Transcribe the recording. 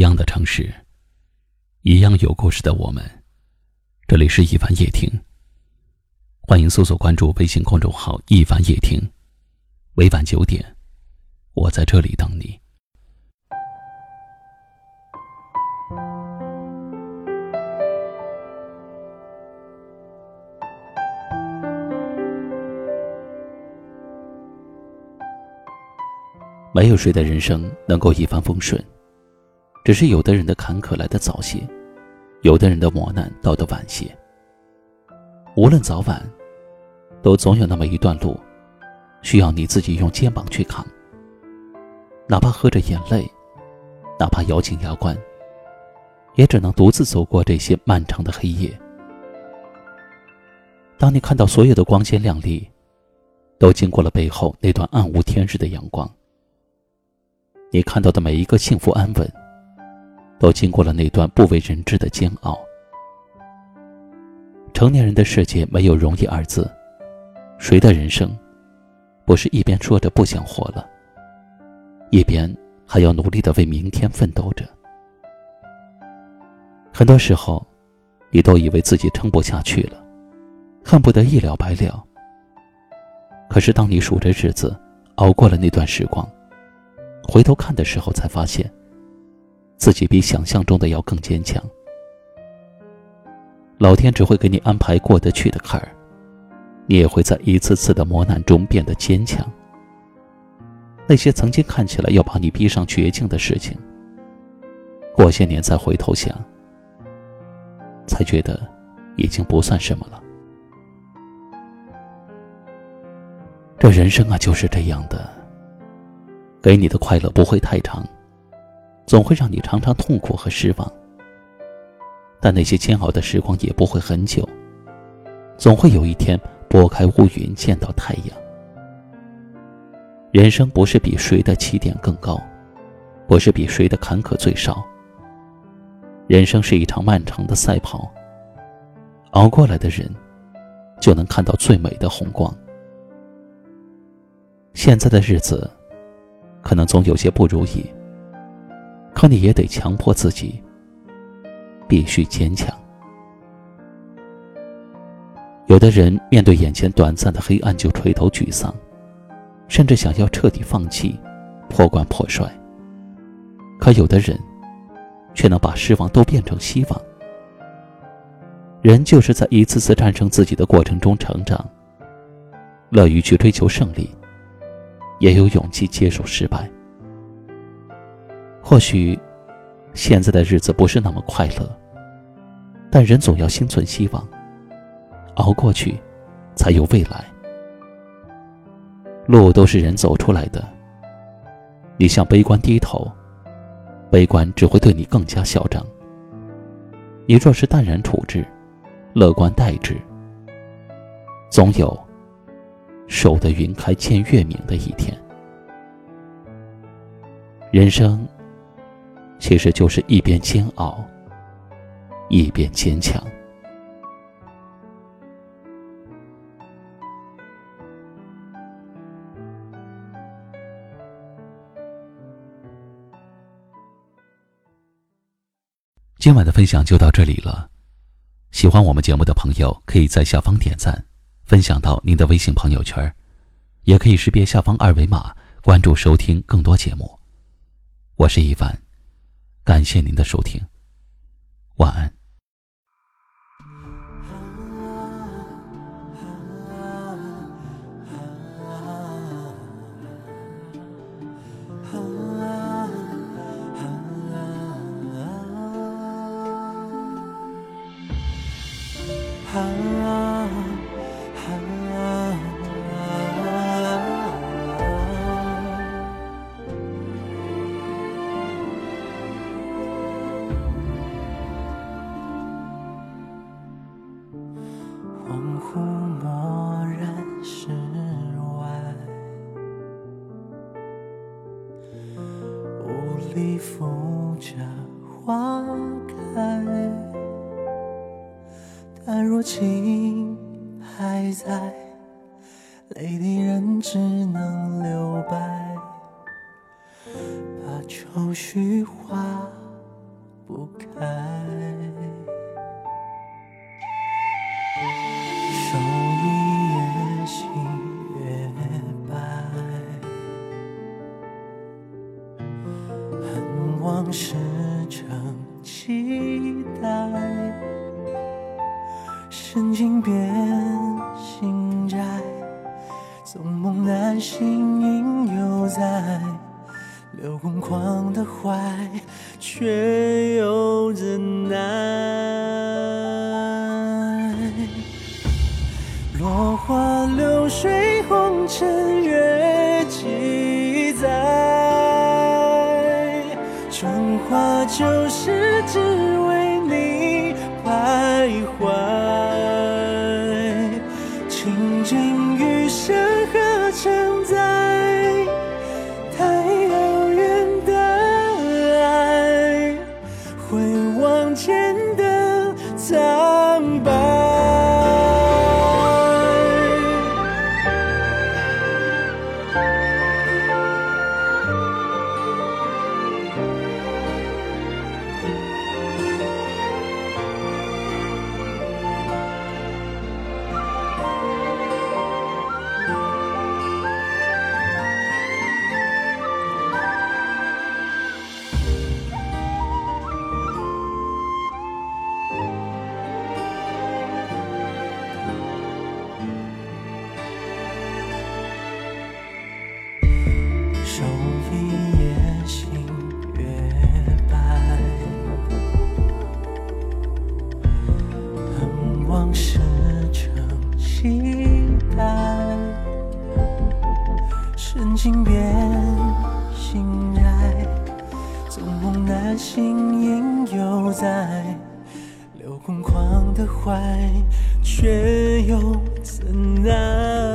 一样的城市，一样有故事的我们。这里是一凡夜听，欢迎搜索关注微信公众号“一凡夜听”。每晚九点，我在这里等你。没有谁的人生能够一帆风顺。只是有的人的坎坷来得早些，有的人的磨难到得晚些。无论早晚，都总有那么一段路，需要你自己用肩膀去扛。哪怕喝着眼泪，哪怕咬紧牙关，也只能独自走过这些漫长的黑夜。当你看到所有的光鲜亮丽，都经过了背后那段暗无天日的阳光，你看到的每一个幸福安稳。都经过了那段不为人知的煎熬。成年人的世界没有容易二字，谁的人生，不是一边说着不想活了，一边还要努力的为明天奋斗着？很多时候，你都以为自己撑不下去了，恨不得一了百了。可是当你数着日子，熬过了那段时光，回头看的时候，才发现。自己比想象中的要更坚强，老天只会给你安排过得去的坎儿，你也会在一次次的磨难中变得坚强。那些曾经看起来要把你逼上绝境的事情，过些年再回头想，才觉得已经不算什么了。这人生啊，就是这样的，给你的快乐不会太长。总会让你常常痛苦和失望，但那些煎熬的时光也不会很久，总会有一天拨开乌云见到太阳。人生不是比谁的起点更高，不是比谁的坎坷最少。人生是一场漫长的赛跑，熬过来的人，就能看到最美的红光。现在的日子，可能总有些不如意。可你也得强迫自己，必须坚强。有的人面对眼前短暂的黑暗就垂头沮丧，甚至想要彻底放弃，破罐破摔。可有的人，却能把失望都变成希望。人就是在一次次战胜自己的过程中成长，乐于去追求胜利，也有勇气接受失败。或许，现在的日子不是那么快乐，但人总要心存希望，熬过去，才有未来。路都是人走出来的。你向悲观低头，悲观只会对你更加嚣张。你若是淡然处之，乐观待之，总有守得云开见月明的一天。人生。其实就是一边煎熬，一边坚强。今晚的分享就到这里了。喜欢我们节目的朋友，可以在下方点赞，分享到您的微信朋友圈，也可以识别下方二维码关注收听更多节目。我是一凡。感谢您的收听，晚安。里扶着花开，但若情还在，泪滴仍只能留白，把愁绪化不开。往事成期待。深情变心债，纵梦难醒，应犹在。留空旷的怀，却又怎奈？落花流水，红尘月就是，只为你徘徊。倾尽余生，何承载？太遥远的爱，回望前的期待。深情变心债，纵梦难醒，影犹在。留空旷的怀，却又怎奈？